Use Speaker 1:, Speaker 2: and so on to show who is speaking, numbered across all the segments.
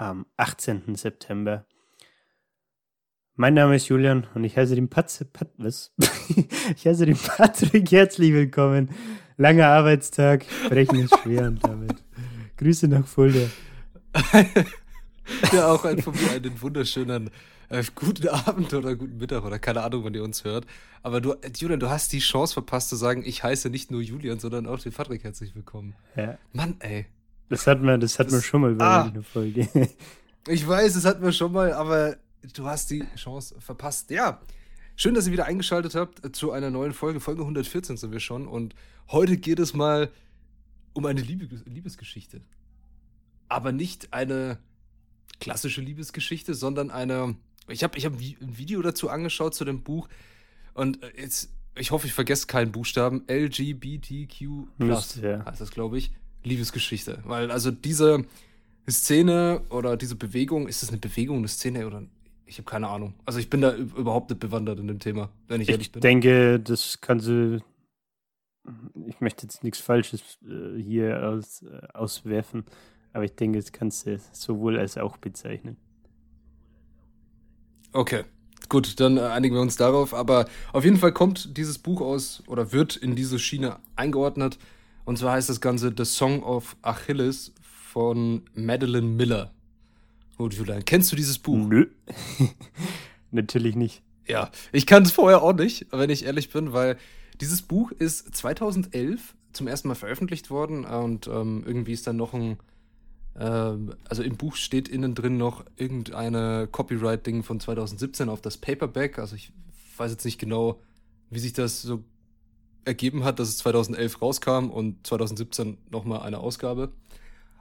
Speaker 1: am 18. September. Mein Name ist Julian und ich heiße den Patze, Pat, was? ich heiße den Patrick herzlich willkommen. Langer Arbeitstag, brechen ist schwer und damit. Grüße nach Fulda.
Speaker 2: ja, auch ein von mir einen wunderschönen äh, guten Abend oder guten Mittag oder keine Ahnung, wann ihr uns hört. Aber du, Julian, du hast die Chance verpasst zu sagen, ich heiße nicht nur Julian, sondern auch den Patrick herzlich willkommen.
Speaker 1: Ja.
Speaker 2: Mann, ey.
Speaker 1: Das hat man, das hat man schon mal bei
Speaker 2: ah.
Speaker 1: einer Folge.
Speaker 2: Ich weiß, das hatten wir schon mal, aber du hast die Chance verpasst. Ja. Schön, dass ihr wieder eingeschaltet habt zu einer neuen Folge. Folge 114 sind wir schon. Und heute geht es mal um eine Liebesgeschichte. Aber nicht eine klassische Liebesgeschichte, sondern eine. Ich habe ich hab ein Video dazu angeschaut zu dem Buch. Und jetzt, ich hoffe, ich vergesse keinen Buchstaben. LGBTQ
Speaker 1: ja.
Speaker 2: heißt das, glaube ich. Liebesgeschichte. Weil also diese Szene oder diese Bewegung, ist das eine Bewegung, eine Szene oder ich habe keine Ahnung. Also ich bin da überhaupt nicht bewandert in dem Thema, wenn ich,
Speaker 1: ich
Speaker 2: ehrlich bin.
Speaker 1: Ich denke, das kann sie. Ich möchte jetzt nichts Falsches äh, hier aus, äh, auswerfen, aber ich denke, das kannst du sowohl als auch bezeichnen.
Speaker 2: Okay, gut, dann äh, einigen wir uns darauf. Aber auf jeden Fall kommt dieses Buch aus oder wird in diese Schiene eingeordnet. Und zwar heißt das Ganze The Song of Achilles von Madeline Miller. Gut, Julian, kennst du dieses Buch?
Speaker 1: Nö. Natürlich nicht.
Speaker 2: Ja, ich kannte es vorher auch nicht, wenn ich ehrlich bin, weil dieses Buch ist 2011 zum ersten Mal veröffentlicht worden und ähm, irgendwie ist dann noch ein, ähm, also im Buch steht innen drin noch irgendeine Copyright-Ding von 2017 auf das Paperback. Also ich weiß jetzt nicht genau, wie sich das so ergeben hat, dass es 2011 rauskam und 2017 nochmal eine Ausgabe.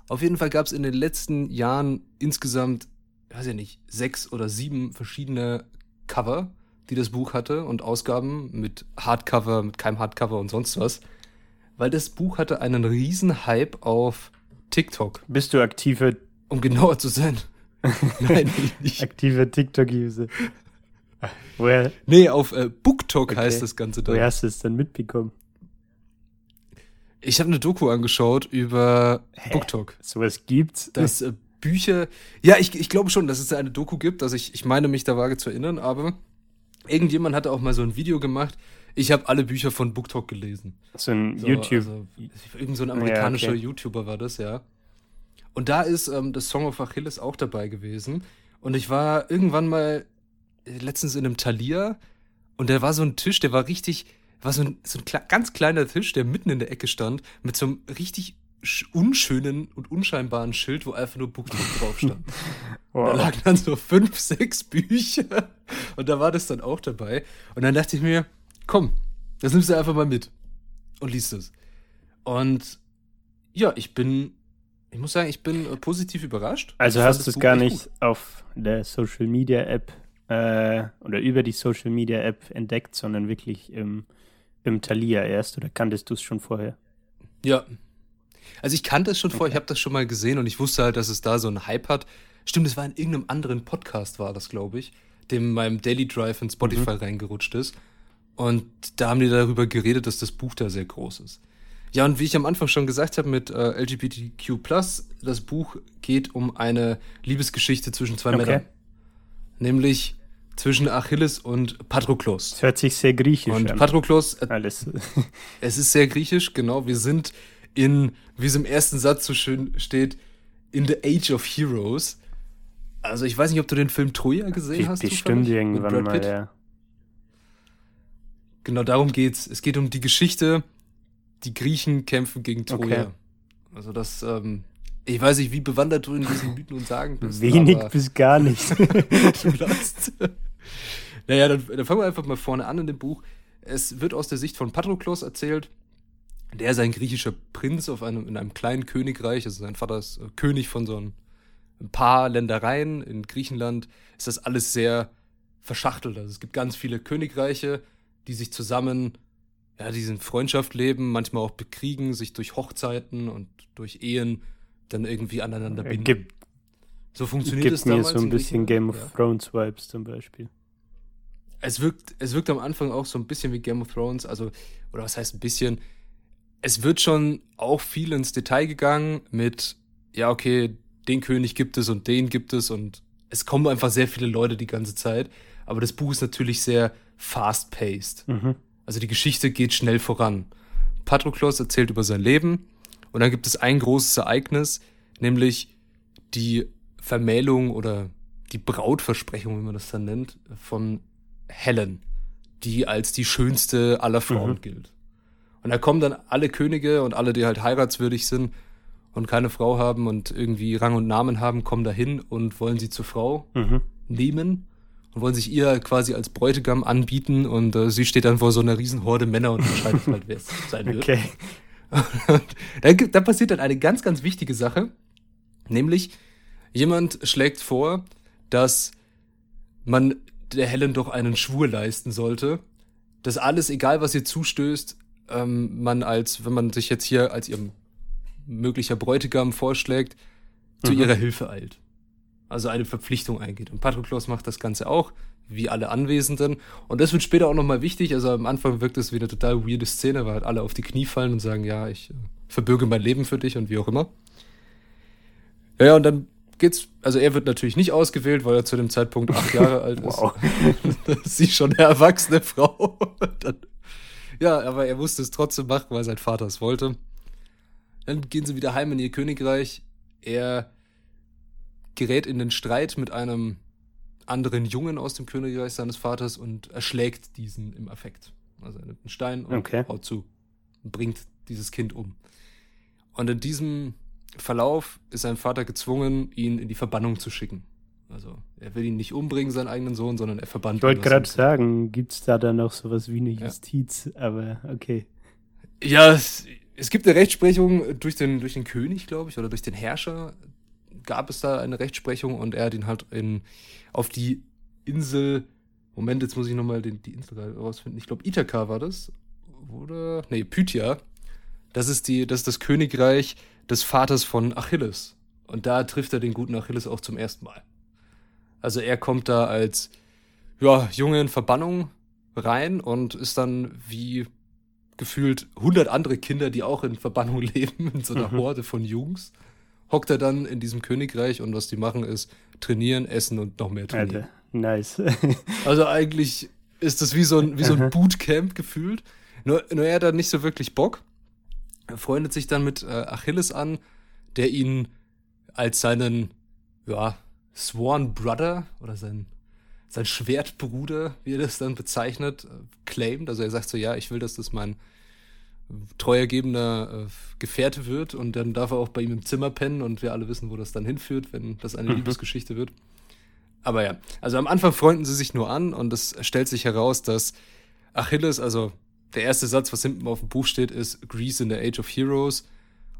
Speaker 2: Auf jeden Fall gab es in den letzten Jahren insgesamt, weiß ich nicht, sechs oder sieben verschiedene Cover, die das Buch hatte und Ausgaben mit Hardcover, mit keinem Hardcover und sonst was. Weil das Buch hatte einen riesen Hype auf TikTok.
Speaker 1: Bist du aktiver?
Speaker 2: Um genauer zu sein. Nein, nicht.
Speaker 1: Aktiver TikTok-User. Woher?
Speaker 2: Nee, auf äh, BookTok okay. heißt das Ganze
Speaker 1: dann. Woher hast du es dann mitbekommen?
Speaker 2: Ich habe eine Doku angeschaut über Hä? BookTok.
Speaker 1: Sowas gibt's?
Speaker 2: Dass äh, Bücher. Ja, ich, ich glaube schon, dass es eine Doku gibt. Also ich, ich meine mich da vage zu erinnern, aber irgendjemand hatte auch mal so ein Video gemacht. Ich habe alle Bücher von BookTok gelesen.
Speaker 1: So ein so, YouTube. Also,
Speaker 2: irgend so ein amerikanischer ja, okay. YouTuber war das, ja. Und da ist ähm, das Song of Achilles auch dabei gewesen. Und ich war irgendwann mal letztens in einem Thalia und da war so ein Tisch, der war richtig, war so ein, so ein kle ganz kleiner Tisch, der mitten in der Ecke stand, mit so einem richtig unschönen und unscheinbaren Schild, wo einfach nur BookTok drauf stand. wow. Da lagen dann so fünf, sechs Bücher und da war das dann auch dabei. Und dann dachte ich mir, komm, das nimmst du einfach mal mit und liest es. Und ja, ich bin, ich muss sagen, ich bin positiv überrascht.
Speaker 1: Also hast du es gar nicht auf der Social Media App äh, oder über die Social Media App entdeckt, sondern wirklich im, im Thalia erst oder kanntest du es schon vorher?
Speaker 2: Ja. Also ich kannte es schon okay. vorher, ich habe das schon mal gesehen und ich wusste halt, dass es da so einen Hype hat. Stimmt, es war in irgendeinem anderen Podcast, war das, glaube ich, dem meinem Daily Drive in Spotify mhm. reingerutscht ist. Und da haben die darüber geredet, dass das Buch da sehr groß ist. Ja, und wie ich am Anfang schon gesagt habe mit äh, LGBTQ, das Buch geht um eine Liebesgeschichte zwischen zwei okay. Männern. Nämlich zwischen Achilles und Patroklos.
Speaker 1: Das hört sich sehr griechisch
Speaker 2: und
Speaker 1: an.
Speaker 2: Und Patroklos,
Speaker 1: äh, alles.
Speaker 2: es ist sehr griechisch, genau. Wir sind in, wie es im ersten Satz so schön steht, in the Age of Heroes. Also ich weiß nicht, ob du den Film Troja gesehen hast.
Speaker 1: Bestimmt irgendwann mal, ja.
Speaker 2: Genau darum geht's. Es geht um die Geschichte, die Griechen kämpfen gegen Troja. Okay. Also das ähm, ich weiß nicht, wie bewandert du in diesen Mythen und Sagen bist.
Speaker 1: Wenig bis gar nicht.
Speaker 2: naja, dann, dann fangen wir einfach mal vorne an in dem Buch. Es wird aus der Sicht von Patroklos erzählt. Der ist ein griechischer Prinz auf einem, in einem kleinen Königreich. Also sein Vater ist äh, König von so einem ein paar Ländereien. In Griechenland ist das alles sehr verschachtelt. Also es gibt ganz viele Königreiche, die sich zusammen, ja, diesen Freundschaft leben, manchmal auch bekriegen, sich durch Hochzeiten und durch Ehen dann irgendwie aneinander binden.
Speaker 1: Gibt,
Speaker 2: so funktioniert
Speaker 1: gibt
Speaker 2: es
Speaker 1: mir
Speaker 2: damals
Speaker 1: so ein
Speaker 2: in
Speaker 1: bisschen. Game of
Speaker 2: Ja.
Speaker 1: Thrones Vibes zum Beispiel.
Speaker 2: Es wirkt, es wirkt am Anfang auch so ein bisschen wie Game of Thrones, also, oder was heißt ein bisschen? Es wird schon auch viel ins Detail gegangen mit, ja, okay, den König gibt es und den gibt es und es kommen einfach sehr viele Leute die ganze Zeit. Aber das Buch ist natürlich sehr fast-paced.
Speaker 1: Mhm.
Speaker 2: Also die Geschichte geht schnell voran. Patroklos erzählt über sein Leben und dann gibt es ein großes Ereignis, nämlich die Vermählung oder die Brautversprechung, wie man das dann nennt, von Helen, die als die schönste aller Frauen
Speaker 1: Mhm.
Speaker 2: gilt. Und da kommen dann alle Könige und alle, die halt heiratswürdig sind und keine Frau haben und irgendwie Rang und Namen haben, kommen dahin und wollen sie zur Frau
Speaker 1: Mhm.
Speaker 2: nehmen und wollen sich ihr quasi als Bräutigam anbieten und äh, sie steht dann vor so einer riesen Horde Männer und entscheidet halt, wer es sein wird.
Speaker 1: Okay.
Speaker 2: Und dann, dann passiert dann eine ganz, ganz wichtige Sache, nämlich jemand schlägt vor, dass man der Helen doch einen Schwur leisten sollte, dass alles, egal was ihr zustößt, ähm, man als, wenn man sich jetzt hier als ihr möglicher Bräutigam vorschlägt, zu
Speaker 1: Mhm.
Speaker 2: ihrer Hilfe eilt. Also eine Verpflichtung eingeht. Und Patroklos macht das Ganze auch, wie alle Anwesenden. Und das wird später auch nochmal wichtig. Also am Anfang wirkt es wie eine total weirde Szene, weil halt alle auf die Knie fallen und sagen, ja, ich äh, verbürge mein Leben für dich und wie auch immer. Ja, und dann geht's, also er wird natürlich nicht ausgewählt, weil er zu dem Zeitpunkt acht Jahre alt ist.
Speaker 1: Wow.
Speaker 2: Sie schon eine erwachsene Frau. dann, ja, aber er musste es trotzdem machen, weil sein Vater es wollte. Dann gehen sie wieder heim in ihr Königreich. Er gerät in den Streit mit einem anderen Jungen aus dem Königreich seines Vaters und erschlägt diesen im Affekt. Also er nimmt einen Stein und
Speaker 1: Okay.
Speaker 2: haut zu und bringt dieses Kind um. Und in diesem Verlauf ist sein Vater gezwungen, ihn in die Verbannung zu schicken. Also er will ihn nicht umbringen, seinen eigenen Sohn, sondern er verbannt
Speaker 1: Ich wollte
Speaker 2: ihn
Speaker 1: gerade sagen, gibt es da dann noch sowas wie eine
Speaker 2: Ja.
Speaker 1: Justiz, aber okay.
Speaker 2: Ja, es, es gibt eine Rechtsprechung durch den, durch den König, glaube ich, oder durch den Herrscher gab es da eine Rechtsprechung und er hat ihn halt in, auf die Insel, Moment, jetzt muss ich nochmal die Insel rausfinden, ich glaube Ithaka war das, oder, nee, Pythia, das ist, die, das ist das Königreich des Vaters von Achilles und da trifft er den guten Achilles auch zum ersten Mal. Also er kommt da als, ja, Junge in Verbannung rein und ist dann wie gefühlt 100 andere Kinder, die auch in Verbannung leben, in so einer
Speaker 1: Mhm.
Speaker 2: Horde von Jungs, hockt er dann in diesem Königreich und was die machen ist trainieren, essen und noch mehr trainieren.
Speaker 1: Alter, nice.
Speaker 2: Also eigentlich ist das wie so ein, wie so ein Bootcamp gefühlt. Nur, nur er hat da nicht so wirklich Bock. Er freundet sich dann mit äh, Achilles an, der ihn als seinen, ja, Sworn Brother oder sein, sein Schwertbruder, wie er das dann bezeichnet, äh, claimt. Also er sagt so, ja, ich will, dass das mein treuergebener äh, Gefährte wird und dann darf er auch bei ihm im Zimmer pennen und wir alle wissen, wo das dann hinführt, wenn das eine
Speaker 1: Mhm.
Speaker 2: Liebesgeschichte wird. Aber ja, also am Anfang freunden sie sich nur an und es stellt sich heraus, dass Achilles, also der erste Satz, was hinten auf dem Buch steht, ist Greece in the Age of Heroes.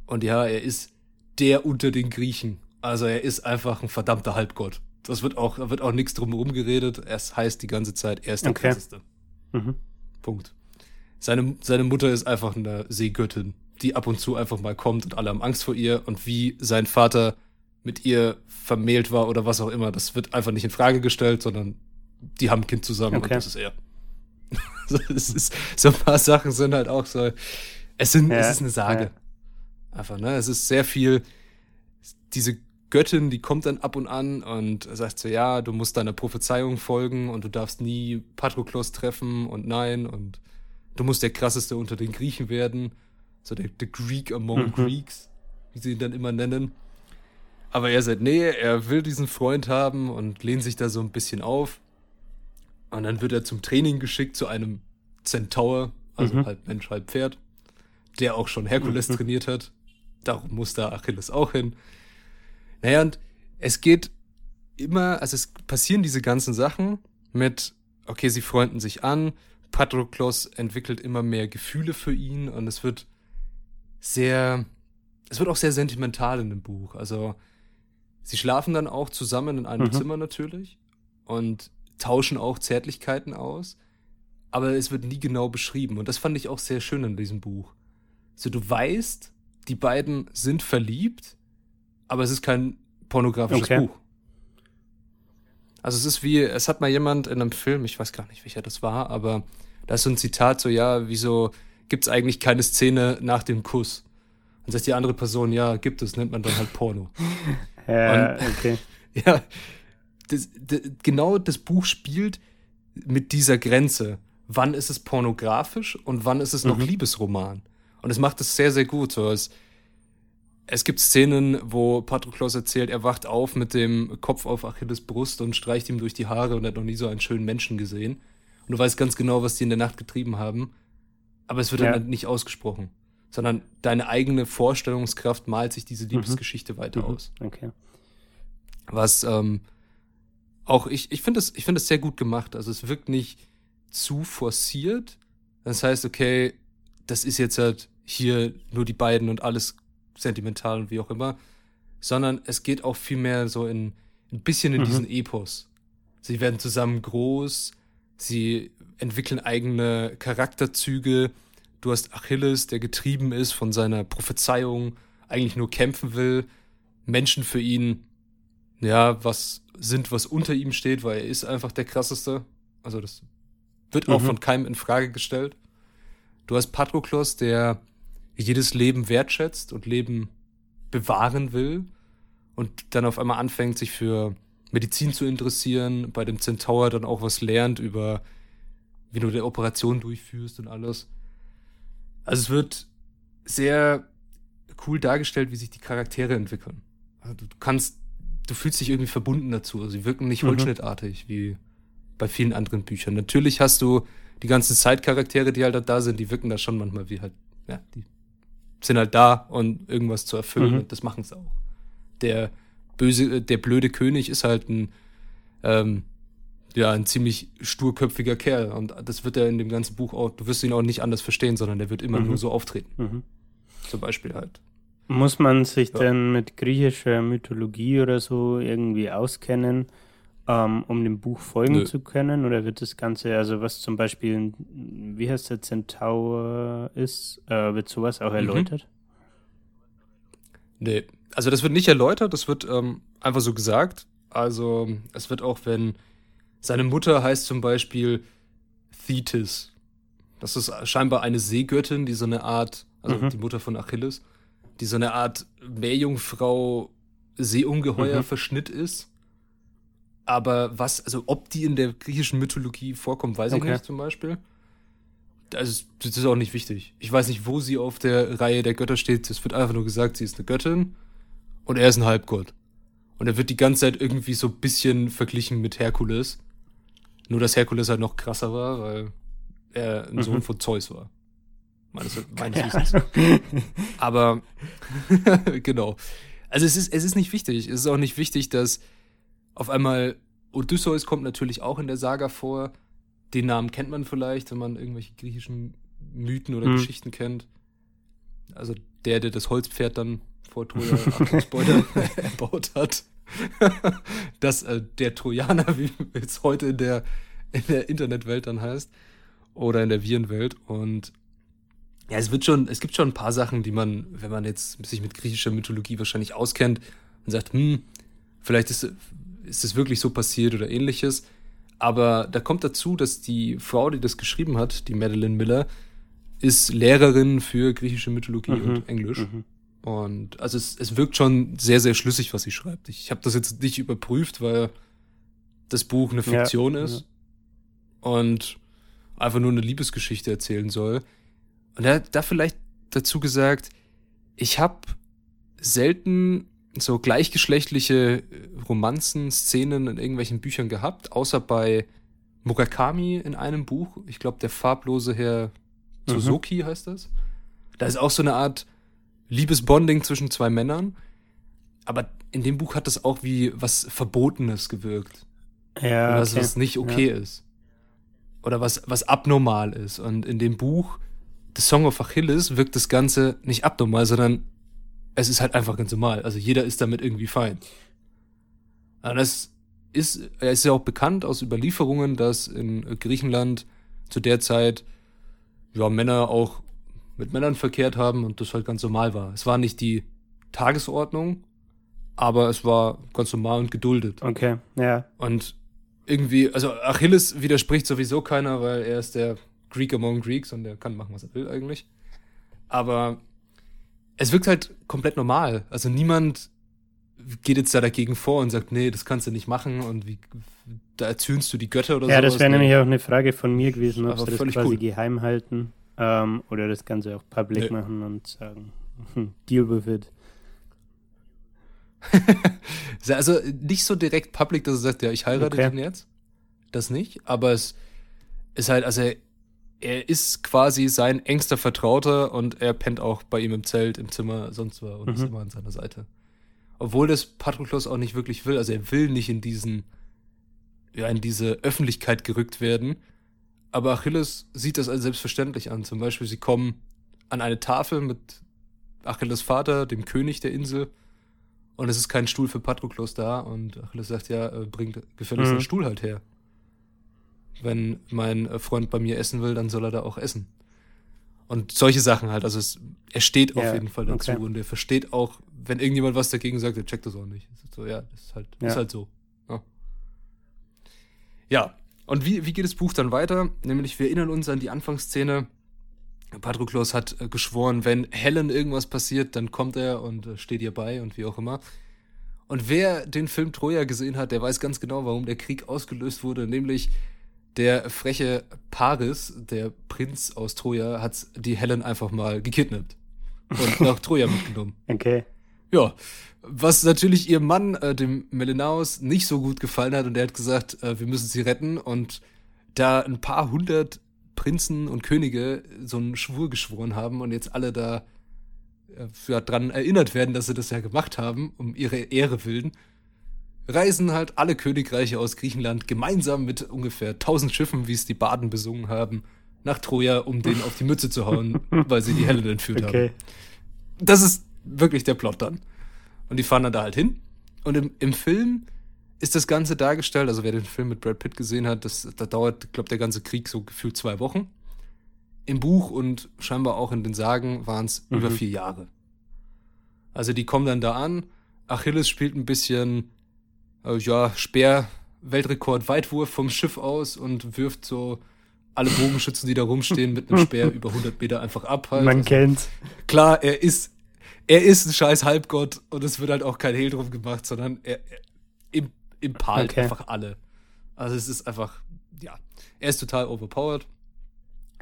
Speaker 2: Und ja, er ist der unter den Griechen. Also er ist einfach ein verdammter Halbgott. Das wird auch, da wird auch nichts drum herum geredet. Es heißt die ganze Zeit, er ist der
Speaker 1: Okay.
Speaker 2: krasseste.
Speaker 1: mhm.
Speaker 2: Punkt. Seine, seine Mutter ist einfach eine Seegöttin, die ab und zu einfach mal kommt und alle haben Angst vor ihr. Und wie sein Vater mit ihr vermählt war oder was auch immer, das wird einfach nicht in Frage gestellt, sondern die haben ein Kind zusammen und
Speaker 1: Okay.
Speaker 2: das ist er. so, es ist, so ein paar Sachen sind halt auch so. Es, sind, es
Speaker 1: Ja,
Speaker 2: ist eine Sage.
Speaker 1: ja.
Speaker 2: Einfach, ne? Es ist sehr viel. Diese Göttin, die kommt dann ab und an und sagt so, ja, du musst deiner Prophezeiung folgen und du darfst nie Patroklos treffen und nein und du musst der krasseste unter den Griechen werden. So der, der Greek among
Speaker 1: Mhm.
Speaker 2: Greeks, wie sie ihn dann immer nennen. Aber er sagt, nee, er will diesen Freund haben und lehnt sich da so ein bisschen auf. Und dann wird er zum Training geschickt zu einem Centaur, also
Speaker 1: Mhm.
Speaker 2: halb Mensch, halb Pferd, der auch schon Herkules
Speaker 1: Mhm.
Speaker 2: trainiert hat. Darum muss da Achilles auch hin. Naja, und es geht immer, also es passieren diese ganzen Sachen mit, okay, sie freunden sich an, Patroklos entwickelt immer mehr Gefühle für ihn und es wird sehr, es wird auch sehr sentimental in dem Buch. Also Sie schlafen dann auch zusammen in einem
Speaker 1: Mhm.
Speaker 2: Zimmer natürlich und tauschen auch Zärtlichkeiten aus, aber es wird nie genau beschrieben und das fand ich auch sehr schön in diesem Buch. So du weißt, die beiden sind verliebt, aber es ist kein pornografisches
Speaker 1: Okay.
Speaker 2: Buch. Also es ist wie, es hat mal jemand in einem Film, ich weiß gar nicht, welcher das war, aber da ist so ein Zitat so, ja, wieso gibt's eigentlich keine Szene nach dem Kuss? Und sagt die andere Person, ja, gibt es, nennt man dann halt Porno.
Speaker 1: Ja,
Speaker 2: Und-
Speaker 1: okay.
Speaker 2: Ja, das, das, genau das Buch spielt mit dieser Grenze. Wann ist es pornografisch und wann ist es noch
Speaker 1: Mhm.
Speaker 2: Liebesroman? Und es macht es sehr, sehr gut. So, es, es gibt Szenen, wo Patroklos erzählt, er wacht auf mit dem Kopf auf Achilles Brust und streicht ihm durch die Haare und hat noch nie so einen schönen Menschen gesehen. Und du weißt ganz genau, was die in der Nacht getrieben haben. Aber es wird
Speaker 1: Ja.
Speaker 2: dann nicht ausgesprochen. Sondern deine eigene Vorstellungskraft malt sich diese Liebesgeschichte weiter
Speaker 1: Mhm.
Speaker 2: aus
Speaker 1: Okay.
Speaker 2: was ähm, auch ich ich finde es ich finde es sehr gut gemacht. Also es wirkt nicht zu forciert. Das heißt okay das ist jetzt halt hier nur die beiden und alles sentimental und wie auch immer. Sondern es geht auch viel mehr so in ein bisschen in
Speaker 1: Mhm.
Speaker 2: diesen Epos. Sie werden zusammen groß. Sie entwickeln eigene Charakterzüge. Du hast Achilles der getrieben ist von seiner Prophezeiung eigentlich nur kämpfen will. Menschen für ihn ja, was sind, was unter ihm steht, weil er ist einfach der krasseste. Also das wird auch
Speaker 1: Mhm.
Speaker 2: von keinem in Frage gestellt. Du hast Patroklos, der jedes Leben wertschätzt und Leben bewahren will und dann auf einmal anfängt, sich für Medizin zu interessieren, bei dem Zentaur dann auch was lernt über, wie du eine Operation durchführst und alles. Also es wird sehr cool dargestellt, wie sich die Charaktere entwickeln. Also du kannst, du fühlst dich irgendwie verbunden dazu. Also sie wirken nicht
Speaker 1: Mhm.
Speaker 2: holzschnittartig wie bei vielen anderen Büchern. Natürlich hast du die ganzen Side-Charaktere, die halt da sind, die wirken da schon manchmal wie halt, ja, die sind halt da und irgendwas zu erfüllen
Speaker 1: Mhm.
Speaker 2: und das machen sie auch. Der böse, äh, der blöde König ist halt ein, ähm, ja, ein ziemlich sturköpfiger Kerl und das wird er in dem ganzen Buch auch, du wirst ihn auch nicht anders verstehen, sondern der wird immer
Speaker 1: Mhm.
Speaker 2: nur so auftreten.
Speaker 1: Mhm.
Speaker 2: Zum Beispiel halt.
Speaker 1: Muss man sich
Speaker 2: Ja.
Speaker 1: denn mit griechischer Mythologie oder so irgendwie auskennen, ähm, um dem Buch folgen
Speaker 2: Nö.
Speaker 1: zu können? Oder wird das Ganze, also was zum Beispiel, wie heißt der Zentaur ist, äh, wird sowas auch
Speaker 2: Mhm.
Speaker 1: erläutert?
Speaker 2: Nee, also das wird nicht erläutert, das wird ähm, einfach so gesagt. Also es wird auch, wenn seine Mutter heißt zum Beispiel Thetis. Das ist scheinbar eine Seegöttin, die so eine Art, also
Speaker 1: Mhm.
Speaker 2: die Mutter von Achilles, die so eine Art Meerjungfrau Seeungeheuer
Speaker 1: Mhm.
Speaker 2: Verschnitt ist. Aber was, also ob die in der griechischen Mythologie vorkommt, weiß ich
Speaker 1: Okay.
Speaker 2: nicht zum Beispiel. Also, das ist auch nicht wichtig. Ich weiß nicht, wo sie auf der Reihe der Götter steht. Es wird einfach nur gesagt, sie ist eine Göttin und er ist ein Halbgott. Und er wird die ganze Zeit irgendwie so ein bisschen verglichen mit Herkules. Nur, dass Herkules halt noch krasser war, weil er ein
Speaker 1: Mhm.
Speaker 2: Sohn von Zeus war. Meines, meines. Wissens. Aber genau. Also es ist, es ist nicht wichtig. Es ist auch nicht wichtig, dass auf einmal Odysseus kommt natürlich auch in der Saga vor. Den Namen kennt man vielleicht, wenn man irgendwelche griechischen Mythen oder
Speaker 1: Hm.
Speaker 2: Geschichten kennt. Also der, der das Holzpferd dann vor Troja erbaut hat. das äh, der Trojaner, wie es heute in der, in der Internetwelt dann heißt. Oder in der Virenwelt. Und ja, es wird schon, es gibt schon ein paar Sachen, die man, wenn man jetzt sich mit griechischer Mythologie wahrscheinlich auskennt und sagt, hm, vielleicht ist, ist das wirklich so passiert oder ähnliches. Aber da kommt dazu, dass die Frau, die das geschrieben hat, die Madeleine Miller, ist Lehrerin für griechische Mythologie
Speaker 1: Mhm.
Speaker 2: und Englisch.
Speaker 1: Mhm.
Speaker 2: Und also es, es wirkt schon sehr, sehr schlüssig, was sie schreibt. Ich habe das jetzt nicht überprüft, weil das Buch eine
Speaker 1: Ja,
Speaker 2: Fiktion ist und einfach nur eine Liebesgeschichte erzählen soll. Und er hat da vielleicht dazu gesagt, ich habe selten so gleichgeschlechtliche äh, Romanzen, Szenen in irgendwelchen Büchern gehabt, außer bei Murakami in einem Buch. Ich glaube, der farblose Herr Suzuki heißt das. Da ist auch so eine Art Liebesbonding zwischen zwei Männern. Aber in dem Buch hat das auch wie was Verbotenes gewirkt.
Speaker 1: Ja,
Speaker 2: Oder was,
Speaker 1: okay.
Speaker 2: was nicht okay ist. Oder was, was abnormal ist. Und in dem Buch The Song of Achilles wirkt das Ganze nicht abnormal, sondern es ist halt einfach ganz normal. Also jeder ist damit irgendwie fein. Das ist, er ist ja auch bekannt aus Überlieferungen, dass in Griechenland zu der Zeit ja, Männer auch mit Männern verkehrt haben und das halt ganz normal war. Es war nicht die Tagesordnung, aber es war ganz normal und geduldet.
Speaker 1: Okay, ja.
Speaker 2: Und irgendwie, also Achilles widerspricht sowieso keiner, weil er ist der Greek among Greeks und er kann machen, was er will eigentlich. Aber es wirkt halt komplett normal. Also niemand geht jetzt da dagegen vor und sagt, nee, das kannst du nicht machen und wie, da erzürnst du die Götter oder so.
Speaker 1: Ja, das wäre nämlich auch eine Frage von mir gewesen, ob sie das quasi
Speaker 2: cool.
Speaker 1: geheim halten ähm, oder das Ganze auch public
Speaker 2: Nee.
Speaker 1: machen und sagen, hm, deal with it.
Speaker 2: Also nicht so direkt public, dass er sagt, ja, ich heirate
Speaker 1: Okay.
Speaker 2: den jetzt. Das nicht, aber es ist halt, also er, ist quasi sein engster Vertrauter und er pennt auch bei ihm im Zelt, im Zimmer, sonst war und ist
Speaker 1: Mhm.
Speaker 2: immer an seiner Seite. Obwohl das Patroklos auch nicht wirklich will, also er will nicht in diesen, ja, in diese Öffentlichkeit gerückt werden. Aber Achilles sieht das als selbstverständlich an. Zum Beispiel, sie kommen an eine Tafel mit Achilles Vater, dem König der Insel, und es ist kein Stuhl für Patroklos da. Und Achilles sagt, ja, äh, bringt gefälligst
Speaker 1: Mhm.
Speaker 2: einen Stuhl halt her. Wenn mein Freund bei mir essen will, dann soll er da auch essen. Und solche Sachen halt. Also es, er steht auf
Speaker 1: Ja,
Speaker 2: jeden Fall dazu
Speaker 1: okay.
Speaker 2: und er versteht auch, wenn irgendjemand was dagegen sagt, er checkt das auch nicht. So, ja, das ist halt,
Speaker 1: Ja.
Speaker 2: ist halt so. Ja. ja. Und wie, wie geht das Buch dann weiter? Nämlich, wir erinnern uns an die Anfangsszene. Patroklos hat äh, geschworen, wenn Helen irgendwas passiert, dann kommt er und äh, steht ihr bei und wie auch immer. Und wer den Film Troja gesehen hat, der weiß ganz genau, warum der Krieg ausgelöst wurde. Nämlich der freche Paris, der Prinz aus Troja, hat die Helen einfach mal gekidnappt und nach Troja mitgenommen.
Speaker 1: Okay.
Speaker 2: Ja, was natürlich ihrem Mann, äh, dem Melenaus, nicht so gut gefallen hat und der hat gesagt, äh, wir müssen sie retten und da ein paar hundert Prinzen und Könige so einen Schwur geschworen haben und jetzt alle da äh, ja, dran erinnert werden, dass sie das ja gemacht haben, um ihre Ehre willen, reisen halt alle Königreiche aus Griechenland gemeinsam mit ungefähr 1000 Schiffen, wie es die Baden besungen haben, nach Troja, um denen auf die Mütze zu hauen, weil sie die Helen entführt haben
Speaker 1: Okay.
Speaker 2: das ist wirklich der Plot dann. Und die fahren dann da halt hin. Und im, im Film ist das Ganze dargestellt, also wer den Film mit Brad Pitt gesehen hat, das, da dauert, glaube der ganze Krieg so gefühlt zwei Wochen. Im Buch und scheinbar auch in den Sagen waren es
Speaker 1: Mhm.
Speaker 2: über vier Jahre. Also die kommen dann da an. Achilles spielt ein bisschen, äh, ja, Speer-Weltrekord Weitwurf vom Schiff aus und wirft so alle Bogenschützen, die da rumstehen, mit einem Speer über 100 Meter einfach ab. Halt.
Speaker 1: Man
Speaker 2: Also-
Speaker 1: kennt.
Speaker 2: klar, er ist, er ist ein scheiß Halbgott und es wird halt auch kein Hehl drum gemacht, sondern er, er im, im
Speaker 1: Okay.
Speaker 2: einfach alle. Also es ist einfach, ja, er ist total overpowered.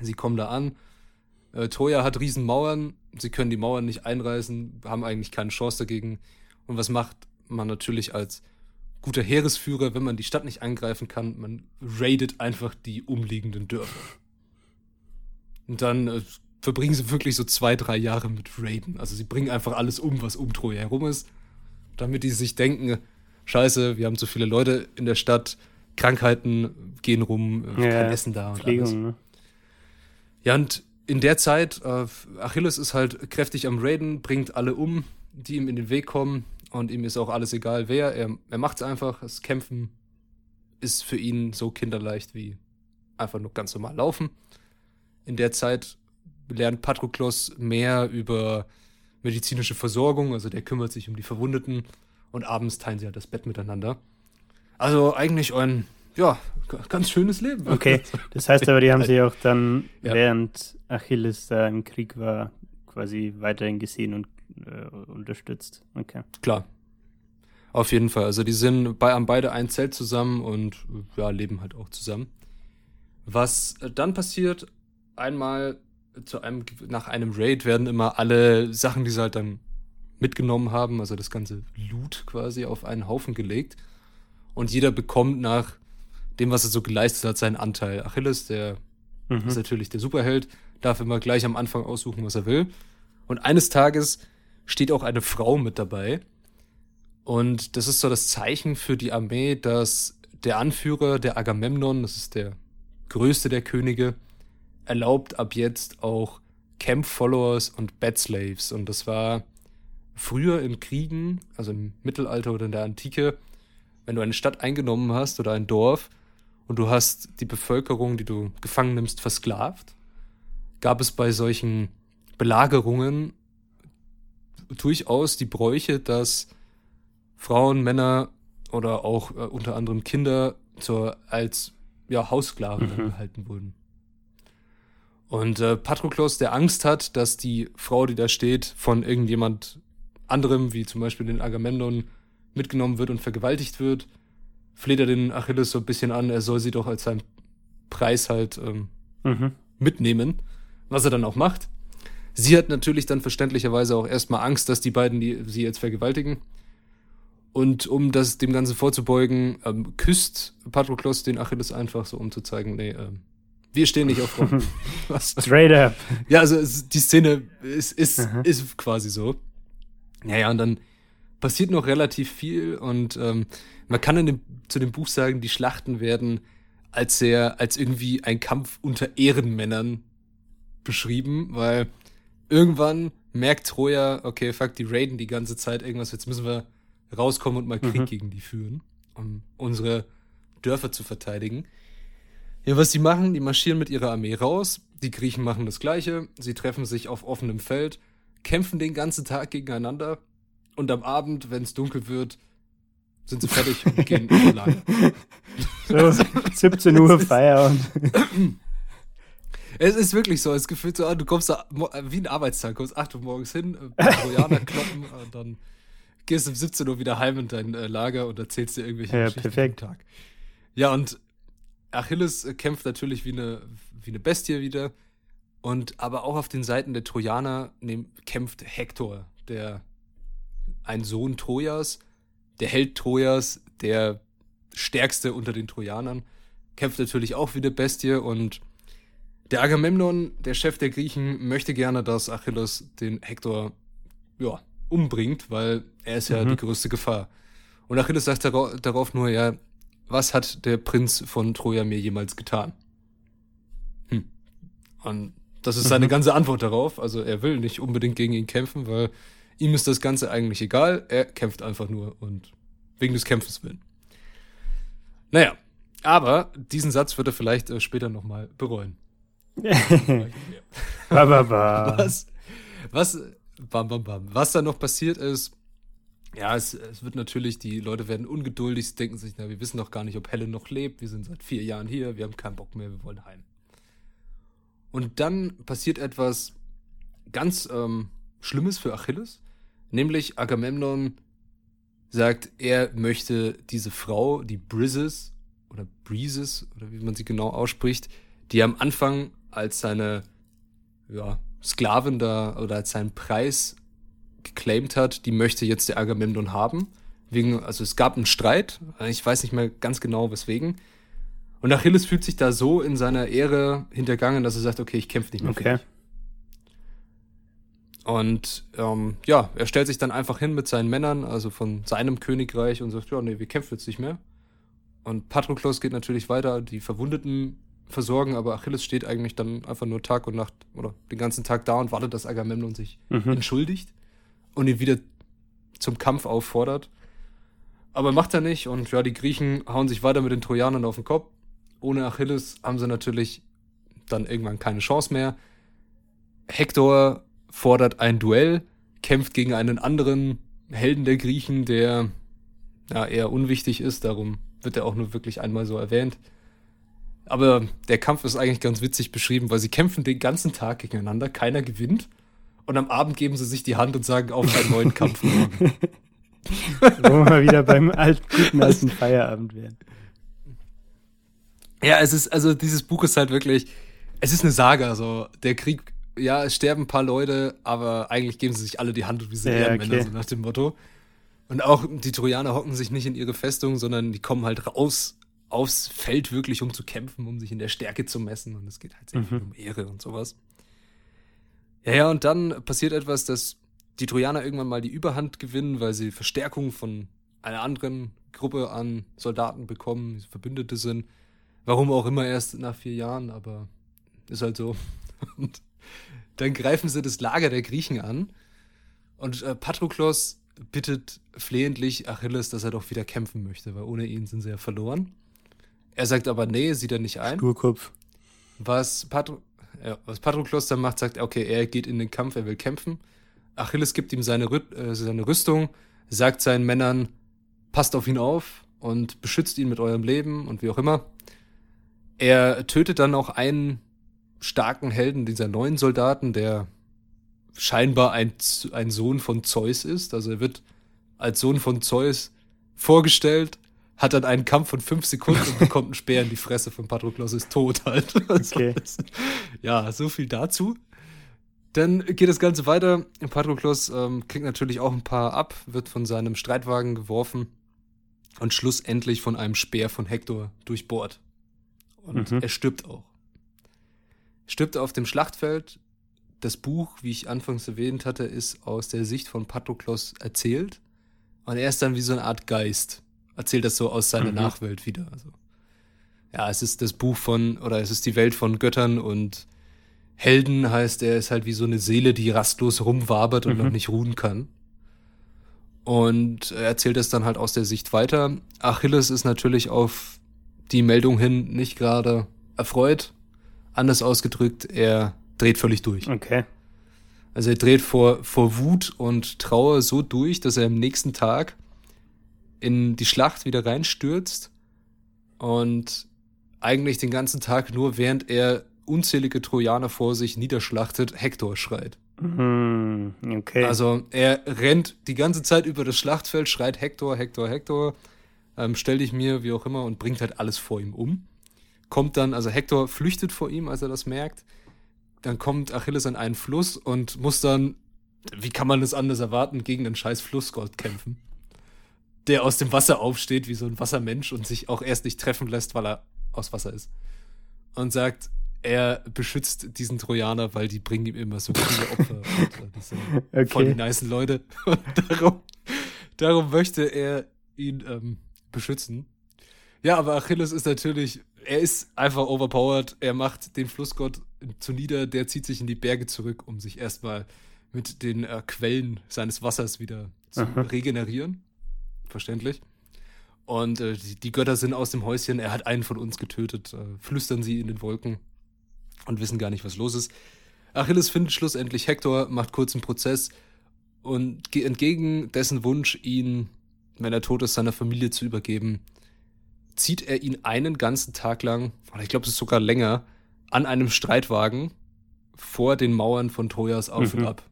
Speaker 2: Sie kommen da an. Äh, Troja hat riesen Mauern. Sie können die Mauern nicht einreißen, haben eigentlich keine Chance dagegen. Und was macht man natürlich als guter Heeresführer, wenn man die Stadt nicht angreifen kann? Man raidet einfach die umliegenden Dörfer. Und dann äh, verbringen sie wirklich so zwei, drei Jahre mit Raiden. Also sie bringen einfach alles um, was um Troja herum ist, damit die sich denken, scheiße, wir haben zu viele Leute in der Stadt, Krankheiten gehen rum,
Speaker 1: Ja,
Speaker 2: kein Essen da und alles.
Speaker 1: Pflegung, ne?
Speaker 2: Ja, und in der Zeit, äh, Achilles ist halt kräftig am Raiden, bringt alle um, die ihm in den Weg kommen. Und ihm ist auch alles egal, wer. Er, er macht's einfach. Das Kämpfen ist für ihn so kinderleicht wie einfach nur ganz normal laufen. In der Zeit lernt Patroklos mehr über medizinische Versorgung. Also der kümmert sich um die Verwundeten. Und abends teilen sie halt das Bett miteinander. Also eigentlich ein, ja, ganz schönes Leben.
Speaker 1: Okay, das heißt aber, die haben sich auch dann,
Speaker 2: Ja.
Speaker 1: während Achilles da im Krieg war, quasi weiterhin gesehen und äh, unterstützt. Okay.
Speaker 2: Klar. Auf jeden Fall. Also die sind bei, haben beide ein Zelt zusammen und ja, leben halt auch zusammen. Was äh, dann passiert, einmal zu einem, nach einem Raid werden immer alle Sachen, die sie halt dann mitgenommen haben, also das ganze Loot quasi auf einen Haufen gelegt. Und jeder bekommt nach dem, was er so geleistet hat, seinen Anteil. Achilles, der
Speaker 1: Mhm.
Speaker 2: ist natürlich der Superheld, darf immer gleich am Anfang aussuchen, was er will. Und eines Tages steht auch eine Frau mit dabei. Und das ist so das Zeichen für die Armee, dass der Anführer, der Agamemnon, das ist der größte der Könige, erlaubt ab jetzt auch Camp Followers und Bed Slaves. Und das war früher in Kriegen, also im Mittelalter oder in der Antike, wenn du eine Stadt eingenommen hast oder ein Dorf und du hast die Bevölkerung, die du gefangen nimmst, versklavt, gab es bei solchen Belagerungen durchaus die Bräuche, dass Frauen, Männer oder auch äh, unter anderem Kinder zur, als ja, Haussklaven mhm. gehalten wurden. Und äh, Patroklos, der Angst hat, dass die Frau, die da steht, von irgendjemand anderem, wie zum Beispiel den Agamemnon, mitgenommen wird und vergewaltigt wird, fleht er den Achilles so ein bisschen an, er soll sie doch als seinen Preis halt ähm, mhm. mitnehmen, was er dann auch macht. Sie hat natürlich dann verständlicherweise auch erstmal Angst, dass die beiden die, sie jetzt vergewaltigen. Und um das dem Ganzen vorzubeugen, ähm, küsst Patroklos den Achilles einfach so, um zu zeigen, nee, ähm, wir stehen nicht auf Frauen.
Speaker 1: Straight up.
Speaker 2: Ja, also die Szene ist, ist, ist quasi so. Naja, und dann passiert noch relativ viel und ähm, man kann in dem, zu dem Buch sagen, die Schlachten werden als sehr, als irgendwie ein Kampf unter Ehrenmännern beschrieben, weil irgendwann merkt Troja, okay, fuck, die raiden die ganze Zeit irgendwas, jetzt müssen wir rauskommen und mal Krieg mhm. gegen die führen, um unsere Dörfer zu verteidigen. Ja, was sie machen, die marschieren mit ihrer Armee raus, die Griechen machen das gleiche, sie treffen sich auf offenem Feld, kämpfen den ganzen Tag gegeneinander und am Abend, wenn es dunkel wird, sind sie fertig und gehen in Lager.
Speaker 1: So, 17 Uhr Feierabend.
Speaker 2: Es ist wirklich so, es gefühlt so, ah, du kommst da wie ein Arbeitstag, kommst 8 Uhr morgens hin, äh, Trojaner kloppen und dann gehst um 17 Uhr wieder heim in dein äh, Lager und erzählst dir irgendwelche
Speaker 1: ja, Geschichten perfekt.
Speaker 2: Tag. Ja, und Achilles äh, kämpft natürlich wie eine, wie eine Bestie wieder. Und aber auch auf den Seiten der Trojaner nehm, kämpft Hektor, der ein Sohn Trojas, der Held Trojas, der stärkste unter den Trojanern, kämpft natürlich auch wie eine Bestie und der Agamemnon, der Chef der Griechen, möchte gerne, dass Achilles den Hektor ja, umbringt, weil er ist ja mhm. die größte Gefahr. Und Achilles sagt darauf nur, ja, was hat der Prinz von Troja mir jemals getan? Hm. Und das ist seine mhm. ganze Antwort darauf. Also er will nicht unbedingt gegen ihn kämpfen, weil ihm ist das Ganze eigentlich egal. Er kämpft einfach nur und wegen des Kämpfens willen. Naja, aber diesen Satz wird er vielleicht äh, später nochmal bereuen.
Speaker 1: ba, ba, ba.
Speaker 2: Was, was, bam, bam, bam. Was dann noch passiert ist, ja, es, es wird natürlich, die Leute werden ungeduldig, sie denken sich, na, wir wissen doch gar nicht, ob Helen noch lebt, wir sind seit vier Jahren hier, wir haben keinen Bock mehr, wir wollen heim. Und dann passiert etwas ganz ähm, Schlimmes für Achilles, nämlich Agamemnon sagt, er möchte diese Frau, die Brises oder Breezes oder wie man sie genau ausspricht, die am Anfang als seine ja, Sklavin da oder als seinen Preis geclaimed hat, die möchte jetzt der Agamemnon haben. Wegen, also es gab einen Streit, ich weiß nicht mehr ganz genau weswegen. Und Achilles fühlt sich da so in seiner Ehre hintergangen, dass er sagt, okay, ich kämpfe nicht mehr okay. Und ähm, ja, er stellt sich dann einfach hin mit seinen Männern, also von seinem Königreich und sagt, ja, nee, wir kämpfen jetzt nicht mehr. Und Patroklos geht natürlich weiter, die Verwundeten versorgen, aber Achilles steht eigentlich dann einfach nur Tag und Nacht oder den ganzen Tag da und wartet, dass Agamemnon sich mhm. entschuldigt und ihn wieder zum Kampf auffordert. Aber macht er nicht und ja, die Griechen hauen sich weiter mit den Trojanern auf den Kopf. Ohne Achilles haben sie natürlich dann irgendwann keine Chance mehr. Hektor fordert ein Duell, kämpft gegen einen anderen Helden der Griechen, der ja, eher unwichtig ist, darum wird er auch nur wirklich einmal so erwähnt. Aber der Kampf ist eigentlich ganz witzig beschrieben, weil sie kämpfen den ganzen Tag gegeneinander, keiner gewinnt. Und am Abend geben sie sich die Hand und sagen auf einen neuen Kampf morgen.
Speaker 1: Wo wir mal wieder beim alt, guten alten Feierabend wären.
Speaker 2: Ja, es ist, also dieses Buch ist halt wirklich, es ist eine Saga, so. Der Krieg, ja, es sterben ein paar Leute, aber eigentlich geben sie sich alle die Hand und wir sind ja, Ehrenmänner, okay. so nach dem Motto. Und auch die Trojaner hocken sich nicht in ihre Festung, sondern die kommen halt raus aufs Feld wirklich, um zu kämpfen, um sich in der Stärke zu messen. Und es geht halt sehr mhm. viel um Ehre und sowas. Ja, ja, und dann passiert etwas, dass die Trojaner irgendwann mal die Überhand gewinnen, weil sie Verstärkung von einer anderen Gruppe an Soldaten bekommen, die Verbündete sind. Warum auch immer erst nach vier Jahren, aber ist halt so. Und dann greifen sie das Lager der Griechen an. Und äh, Patroklos bittet flehentlich Achilles, dass er doch wieder kämpfen möchte, weil ohne ihn sind sie ja verloren. Er sagt aber, nee, sieht er nicht ein.
Speaker 1: Sturkopf.
Speaker 2: Was, Patro ja, was Patroklos dann macht, sagt, okay, er geht in den Kampf, er will kämpfen. Achilles gibt ihm seine, Rü äh, seine Rüstung, sagt seinen Männern, passt auf ihn auf und beschützt ihn mit eurem Leben und wie auch immer. Er tötet dann auch einen starken Helden dieser neuen Soldaten, der scheinbar ein, ein Sohn von Zeus ist. Also er wird als Sohn von Zeus vorgestellt, hat dann einen Kampf von fünf Sekunden und bekommt einen Speer in die Fresse von Patroklos, ist tot halt.
Speaker 1: Okay.
Speaker 2: ja, so viel dazu. Dann geht das Ganze weiter. Patroklos ähm, kriegt natürlich auch ein paar ab, wird von seinem Streitwagen geworfen und schlussendlich von einem Speer von Hektor durchbohrt. Und
Speaker 1: Mhm.
Speaker 2: er stirbt auch. Stirbt auf dem Schlachtfeld. Das Buch, wie ich anfangs erwähnt hatte, ist aus der Sicht von Patroklos erzählt. Und er ist dann wie so eine Art Geist. Erzählt das so aus seiner
Speaker 1: Mhm.
Speaker 2: Nachwelt wieder. Also, ja, es ist das Buch von, oder es ist die Welt von Göttern und Helden heißt, er ist halt wie so eine Seele, die rastlos rumwabert und
Speaker 1: Mhm.
Speaker 2: noch nicht ruhen kann. Und er erzählt es dann halt aus der Sicht weiter. Achilles ist natürlich auf die Meldung hin nicht gerade erfreut. Anders ausgedrückt, er dreht völlig durch.
Speaker 1: Okay.
Speaker 2: Also er dreht vor, vor Wut und Trauer so durch, dass er am nächsten Tag in die Schlacht wieder reinstürzt und eigentlich den ganzen Tag nur, während er unzählige Trojaner vor sich niederschlachtet, Hektor schreit.
Speaker 1: Mhm. Okay.
Speaker 2: Also er rennt die ganze Zeit über das Schlachtfeld, schreit Hektor, Hektor, Hektor, ähm, stell dich mir, wie auch immer, und bringt halt alles vor ihm um. Kommt dann, also Hektor flüchtet vor ihm, als er das merkt. Dann kommt Achilles an einen Fluss und muss dann, wie kann man das anders erwarten, gegen den scheiß Flussgott kämpfen. Der aus dem Wasser aufsteht, wie so ein Wassermensch und sich auch erst nicht treffen lässt, weil er aus Wasser ist. Und sagt, er beschützt diesen Trojaner, weil die bringen ihm immer so viele Opfer. und, die sind voll die
Speaker 1: okay.
Speaker 2: nice Leute. Und darum, darum möchte er ihn ähm, beschützen. Ja, aber Achilles ist natürlich, er ist einfach overpowered. Er macht den Flussgott zunieder, der zieht sich in die Berge zurück, um sich erstmal mit den äh, Quellen seines Wassers wieder zu
Speaker 1: Aha.
Speaker 2: regenerieren. Verständlich. Und äh, die, die Götter sind aus dem Häuschen. Er hat einen von uns getötet. Äh, flüstern sie in den Wolken und wissen gar nicht, was los ist. Achilles findet schlussendlich Hektor, macht kurzen Prozess und ge- entgegen dessen Wunsch, ihn, wenn er tot ist, seiner Familie zu übergeben, zieht er ihn einen ganzen Tag lang, oder ich glaube, es ist sogar länger, an einem Streitwagen vor den Mauern von Trojas auf
Speaker 1: Mhm.
Speaker 2: und ab.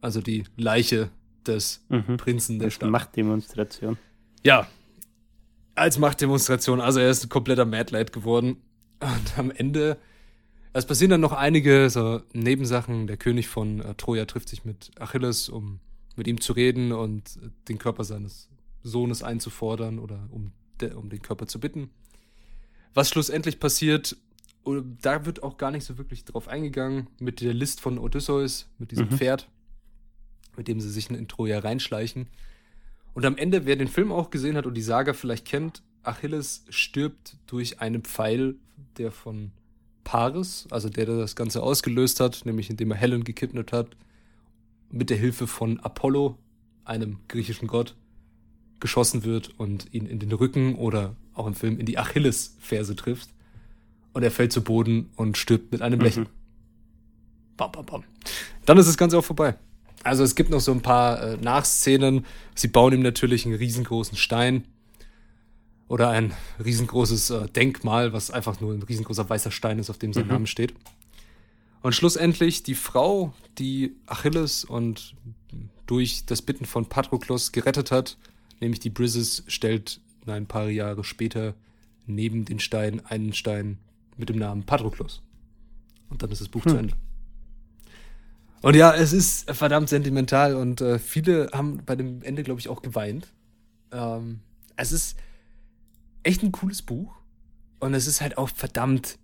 Speaker 2: Also die Leiche des
Speaker 1: Mhm.
Speaker 2: Prinzen der
Speaker 1: Das
Speaker 2: Stadt.
Speaker 1: Machtdemonstration.
Speaker 2: Ja, als Machtdemonstration. Also er ist ein kompletter Mad Lad geworden. Und am Ende, es passieren dann noch einige so Nebensachen. Der König von äh, Troja trifft sich mit Achilles, um mit ihm zu reden und äh, den Körper seines Sohnes einzufordern oder um, de, um den Körper zu bitten. Was schlussendlich passiert, da wird auch gar nicht so wirklich drauf eingegangen, mit der List von Odysseus, mit diesem
Speaker 1: Mhm.
Speaker 2: Pferd, mit dem sie sich in Troja reinschleichen. Und am Ende, wer den Film auch gesehen hat und die Saga vielleicht kennt, Achilles stirbt durch einen Pfeil, der von Paris, also der, der das Ganze ausgelöst hat, nämlich indem er Helen gekidnappt hat, mit der Hilfe von Apollo, einem griechischen Gott, geschossen wird und ihn in den Rücken oder auch im Film in die Achillesferse trifft. Und er fällt zu Boden und stirbt mit einem
Speaker 1: Mhm.
Speaker 2: Lächeln. Bam, bam, bam. Dann ist das Ganze auch vorbei. Also es gibt noch so ein paar äh, Nachszenen. Sie bauen ihm natürlich einen riesengroßen Stein oder ein riesengroßes äh, Denkmal, was einfach nur ein riesengroßer weißer Stein ist, auf dem sein
Speaker 1: Mhm.
Speaker 2: Name steht. Und schlussendlich die Frau, die Achilles und durch das Bitten von Patroklos gerettet hat, nämlich die Brises, stellt ein paar Jahre später neben den Stein einen Stein mit dem Namen Patroklos. Und dann ist das Buch
Speaker 1: Hm.
Speaker 2: zu Ende. Und ja, es ist verdammt sentimental und äh, viele haben bei dem Ende, glaube ich, auch geweint. Ähm, es ist echt ein cooles Buch und es ist halt auch verdammt,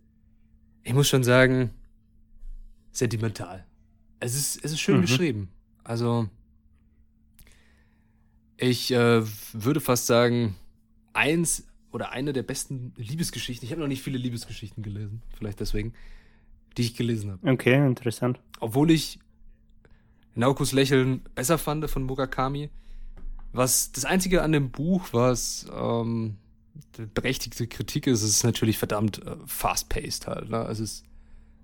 Speaker 2: ich muss schon sagen, sentimental. Es ist, es ist schön
Speaker 1: Mhm.
Speaker 2: geschrieben. Also, ich äh, würde fast sagen, eins oder eine der besten Liebesgeschichten. Ich habe noch nicht viele Liebesgeschichten gelesen, vielleicht deswegen, die ich gelesen habe.
Speaker 1: Okay, interessant.
Speaker 2: Obwohl ich Naokos Lächeln besser fand von Murakami, Was das Einzige an dem Buch, was ähm, berechtigte Kritik ist, ist natürlich verdammt äh, fast-paced halt. Ne? Also es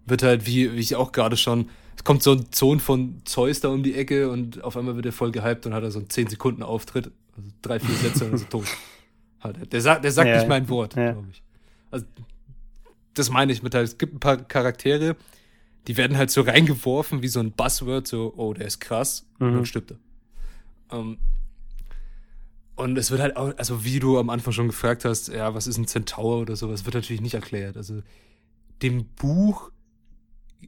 Speaker 2: wird halt, wie, wie ich auch gerade schon, es kommt so ein Sohn von Zeus da um die Ecke und auf einmal wird er voll gehypt und hat er so einen 10 Sekunden Auftritt, also drei, vier Sätze und ist tot. Halt, der sagt, der sagt ja, nicht mein Wort, ja. glaube ich. Also, das meine ich mit halt, es gibt ein paar Charaktere, die werden halt so reingeworfen wie so ein Buzzword, so, oh, der ist krass, mhm. und dann stirbt er. Um, ähm, und es wird halt auch, also wie du am Anfang schon gefragt hast, ja, was ist ein Zentaur oder sowas, wird natürlich nicht erklärt. Also dem Buch,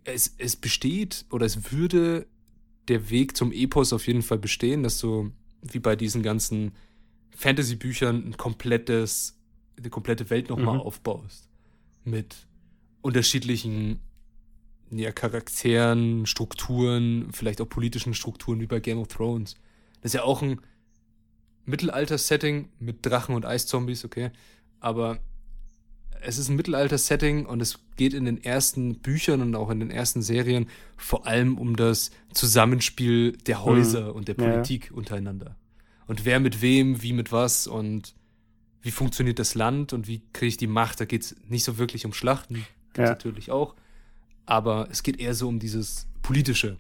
Speaker 2: es, es besteht oder es würde der Weg zum Epos auf jeden Fall bestehen, dass du wie bei diesen ganzen Fantasy-Büchern ein komplettes, eine komplette Welt nochmal mhm. aufbaust. Mit unterschiedlichen ja, Charakteren, Strukturen, vielleicht auch politischen Strukturen wie bei Game of Thrones. Das ist ja auch ein Mittelalter-Setting mit Drachen und Eiszombies, okay. Aber es ist ein Mittelalter-Setting und es geht in den ersten Büchern und auch in den ersten Serien vor allem um das Zusammenspiel der mhm. Häuser mhm. und der Politik ja. untereinander. Und wer mit wem, wie mit was und wie funktioniert das Land und wie kriege ich die Macht. Da geht es nicht so wirklich um Schlachten, ja. natürlich auch. Aber es geht eher so um dieses Politische.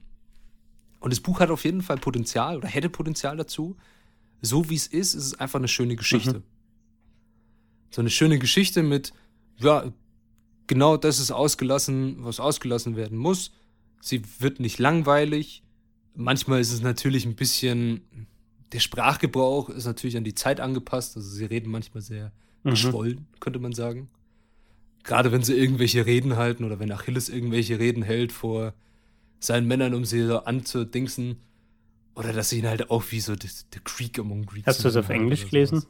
Speaker 2: Und das Buch hat auf jeden Fall Potenzial oder hätte Potenzial dazu. So wie es ist, ist es einfach eine schöne Geschichte. Mhm. So eine schöne Geschichte mit, ja, genau das ist ausgelassen, was ausgelassen werden muss. Sie wird nicht langweilig. Manchmal ist es natürlich ein bisschen, der Sprachgebrauch ist natürlich an die Zeit angepasst. Also sie reden manchmal sehr mhm. geschwollen, könnte man sagen. Gerade wenn sie irgendwelche Reden halten oder wenn Achilles irgendwelche Reden hält vor seinen Männern, um sie so anzudingsen. Oder dass sie ihn halt auch wie so der, Creek among Greeks.
Speaker 1: Hast du es auf Englisch gelesen?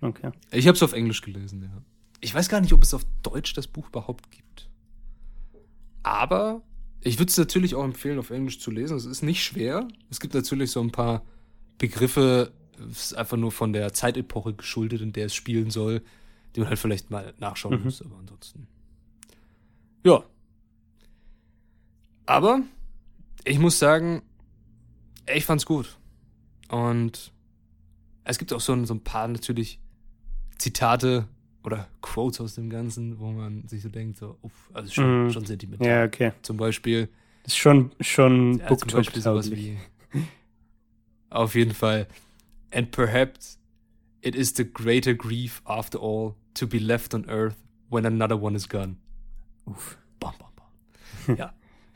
Speaker 2: Okay. Ich habe es auf Englisch gelesen, ja. Ich weiß gar nicht, ob es auf Deutsch das Buch überhaupt gibt. Aber ich würde es natürlich auch empfehlen, auf Englisch zu lesen. Es ist nicht schwer. Es gibt natürlich so ein paar Begriffe, es ist einfach nur von der Zeitepoche geschuldet, in der es spielen soll, die man halt vielleicht mal nachschauen mhm. muss, aber ansonsten. Ja. Aber ich muss sagen, ich fand's gut. Und es gibt auch so ein, so ein paar natürlich Zitate oder Quotes aus dem Ganzen, wo man sich so denkt, so, uff, also schon, mm. schon sentimental.
Speaker 1: Ja, okay.
Speaker 2: Zum Beispiel.
Speaker 1: Das ist schon, schon
Speaker 2: ja, Beispiel sowas wie. Auf jeden Fall. And perhaps it is the greater grief after all to be left on earth when another one is gone. Uff. Bam, bam, bam. ja.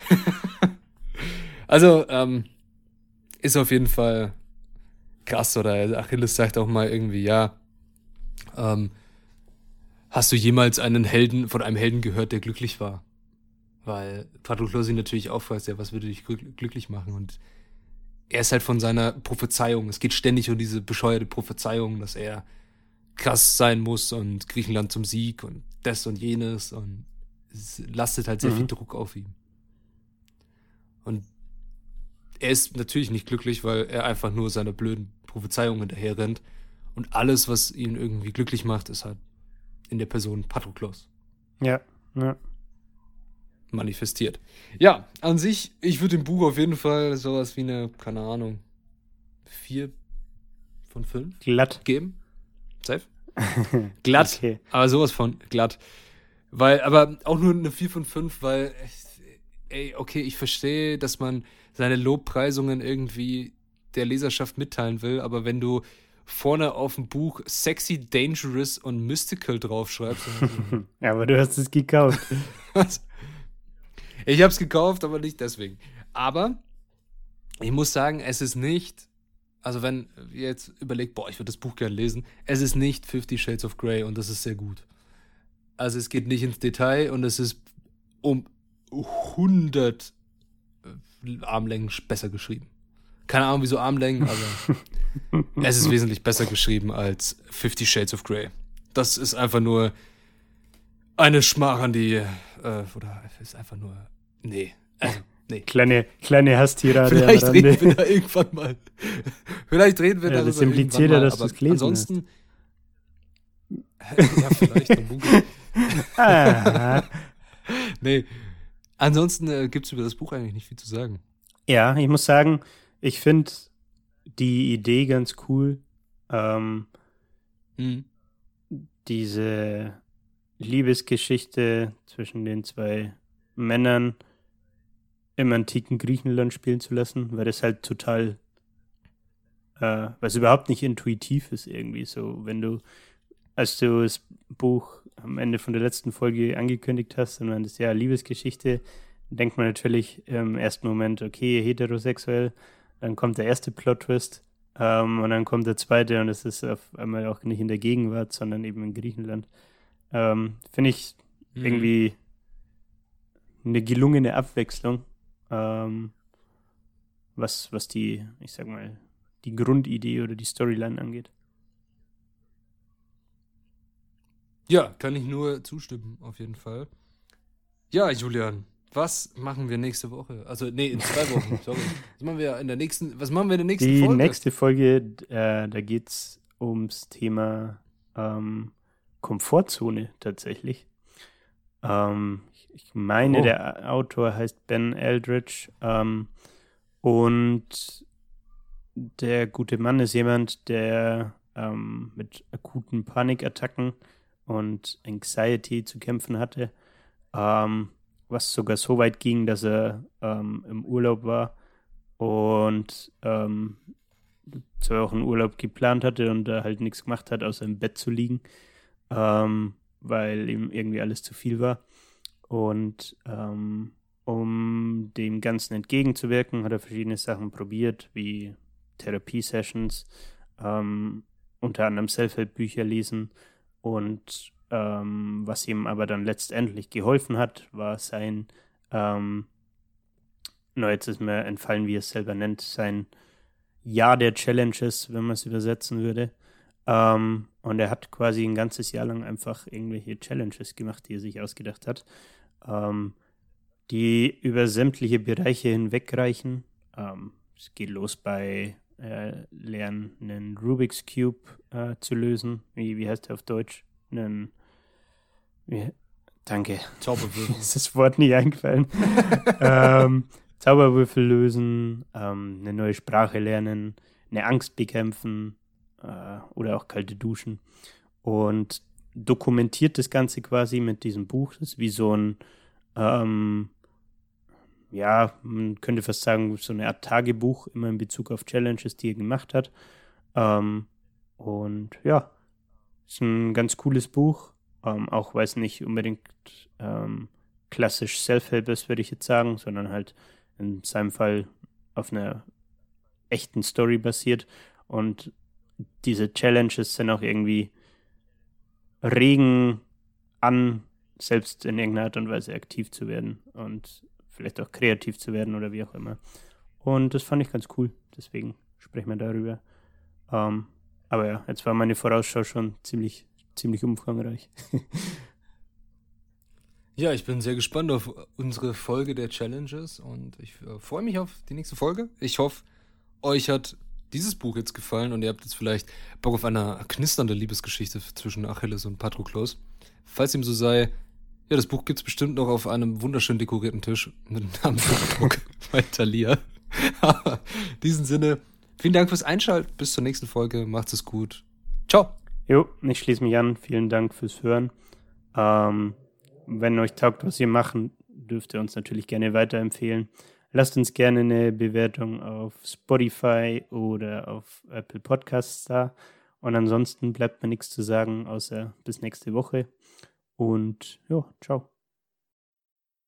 Speaker 2: also, ähm, ist auf jeden Fall krass, oder Achilles sagt auch mal irgendwie, ja, ähm, hast du jemals einen Helden, von einem Helden gehört, der glücklich war? Weil Patroklos ihn natürlich auch fragt, ja, was würde dich glücklich machen? Und er ist halt von seiner Prophezeiung. Es geht ständig um diese bescheuerte Prophezeiung, dass er krass sein muss und Griechenland zum Sieg und das und jenes und es lastet halt sehr mhm. viel Druck auf ihm. Und er ist natürlich nicht glücklich, weil er einfach nur seiner blöden Prophezeiung hinterher rennt. Und alles, was ihn irgendwie glücklich macht, ist halt in der Person Patroklos.
Speaker 1: Ja, ja
Speaker 2: manifestiert. Ja, an sich, ich würde dem Buch auf jeden Fall sowas wie eine, keine Ahnung, vier von fünf
Speaker 1: glatt
Speaker 2: geben. Safe? glatt. Okay. Aber sowas von glatt. Weil, aber auch nur eine vier von fünf, weil, ey, okay, ich verstehe, dass man seine Lobpreisungen irgendwie der Leserschaft mitteilen will, aber wenn du vorne auf dem Buch Sexy, Dangerous und Mystical draufschreibst.
Speaker 1: ja, aber du hast es gekauft. Was?
Speaker 2: Ich habe es gekauft, aber nicht deswegen. Aber ich muss sagen, es ist nicht, also wenn ihr jetzt überlegt, boah, ich würde das Buch gerne lesen, es ist nicht Fifty Shades of Grey und das ist sehr gut. Also es geht nicht ins Detail und es ist um 100 äh, Armlängen besser geschrieben. Keine Ahnung, wieso Armlängen, aber es ist wesentlich besser geschrieben als Fifty Shades of Grey. Das ist einfach nur eine Schmach an die, äh, oder ist einfach nur Nee, also, nee.
Speaker 1: Kleine, kleine Hastira.
Speaker 2: Vielleicht reden wir da irgendwann mal. Vielleicht reden wir
Speaker 1: ja,
Speaker 2: darüber
Speaker 1: Das impliziert ja, dass du es gelesen
Speaker 2: ansonsten, ja, vielleicht. ah. nee. Ansonsten äh, gibt es über das Buch eigentlich nicht viel zu sagen.
Speaker 1: Ja, ich muss sagen, ich finde, die Idee ganz cool. Ähm,
Speaker 2: Mhm.
Speaker 1: diese Liebesgeschichte zwischen den zwei Männern im antiken Griechenland spielen zu lassen, weil das halt total, äh, was überhaupt nicht intuitiv ist irgendwie so, wenn du, als du das Buch am Ende von der letzten Folge angekündigt hast, und das ja Liebesgeschichte, denkt man natürlich im ersten Moment, okay, heterosexuell, dann kommt der erste Plot-Twist ähm, und dann kommt der zweite und es ist auf einmal auch nicht in der Gegenwart, sondern eben in Griechenland. Ähm, Finde ich
Speaker 2: Mhm.
Speaker 1: irgendwie eine gelungene Abwechslung, ähm, was, was die, ich sag mal, die Grundidee oder die Storyline angeht.
Speaker 2: Ja, kann ich nur zustimmen, auf jeden Fall. Ja, Julian, was machen wir nächste Woche? Also, nee, in zwei Wochen, sorry. Was machen wir in der nächsten, was machen wir in der nächsten
Speaker 1: Die
Speaker 2: Folge?
Speaker 1: nächste Folge, äh, da geht es ums Thema ähm, Komfortzone tatsächlich. Ähm, ich, meine,
Speaker 2: Oh.
Speaker 1: der Autor heißt Ben Eldridge ähm, und der gute Mann ist jemand, der ähm, mit akuten Panikattacken und Anxiety zu kämpfen hatte, ähm, was sogar so weit ging, dass er ähm, im Urlaub war und ähm, zwei Wochen Urlaub geplant hatte und da halt nichts gemacht hat, außer im Bett zu liegen, ähm, weil ihm irgendwie alles zu viel war. Und ähm, um dem Ganzen entgegenzuwirken, hat er verschiedene Sachen probiert, wie Therapiesessions, ähm, unter anderem Self-Help-Bücher lesen und ähm, was ihm aber dann letztendlich geholfen hat, war sein ähm, nur jetzt ist mir entfallen, wie er es selber nennt, sein Jahr der Challenges, wenn man es übersetzen würde. Ähm, und er hat quasi ein ganzes Jahr lang einfach irgendwelche Challenges gemacht, die er sich ausgedacht hat, ähm, die über sämtliche Bereiche hinwegreichen. Ähm, es geht los bei äh, Lernen, einen Rubik's Cube äh, zu lösen. Wie, wie heißt der auf Deutsch? Einen, wie, danke,
Speaker 2: Zauberwürfel.
Speaker 1: ist das Wort nicht eingefallen. ähm, Zauberwürfel lösen, ähm, eine neue Sprache lernen, eine Angst bekämpfen äh, oder auch kalte Duschen. Und dokumentiert das Ganze quasi mit diesem Buch. Das ist wie so ein, ähm, ja, man könnte fast sagen, so eine Art Tagebuch, immer in Bezug auf Challenges, die er gemacht hat. Ähm, und ja, ist ein ganz cooles Buch. Ähm, auch weil es nicht unbedingt ähm, klassisch Self-Help ist, würde ich jetzt sagen, sondern halt in seinem Fall auf einer echten Story basiert. Und diese Challenges sind auch irgendwie regen an, selbst in irgendeiner Art und Weise aktiv zu werden und vielleicht auch kreativ zu werden oder wie auch immer. Und das fand ich ganz cool. Deswegen sprechen wir darüber. Ähm, aber ja, jetzt war meine Vorausschau schon ziemlich, ziemlich umfangreich.
Speaker 2: Ja, ich bin sehr gespannt auf unsere Folge der Challenges und ich äh, freue mich auf die nächste Folge. Ich hoffe, euch hat dieses Buch jetzt gefallen und ihr habt jetzt vielleicht Bock auf eine knisternde Liebesgeschichte zwischen Achilles und Patroklos. Falls dem so sei, ja, das Buch gibt es bestimmt noch auf einem wunderschön dekorierten Tisch mit dem Namen Druck bei Thalia. Aber in diesem Sinne, vielen Dank fürs Einschalten. Bis zur nächsten Folge. Macht's es gut. Ciao.
Speaker 1: Jo, ich schließe mich an. Vielen Dank fürs Hören. Ähm, wenn euch taugt, was wir machen, dürft ihr uns natürlich gerne weiterempfehlen. Lasst uns gerne eine Bewertung auf Spotify oder auf Apple Podcasts da. Und ansonsten bleibt mir nichts zu sagen, außer bis nächste Woche. Und ja, ciao.